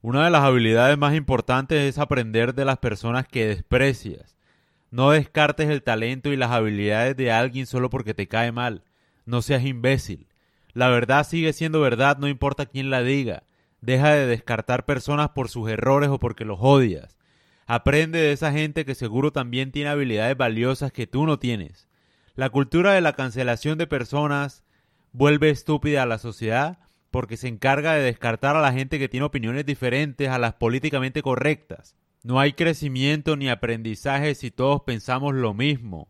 Una de las habilidades más importantes es aprender de las personas que desprecias. No descartes el talento y las habilidades de alguien solo porque te cae mal. No seas imbécil. La verdad sigue siendo verdad, no importa quién la diga. Deja de descartar personas por sus errores o porque los odias. Aprende de esa gente que seguro también tiene habilidades valiosas que tú no tienes. La cultura de la cancelación de personas vuelve estúpida a la sociedad porque se encarga de descartar a la gente que tiene opiniones diferentes a las políticamente correctas. No hay crecimiento ni aprendizaje si todos pensamos lo mismo.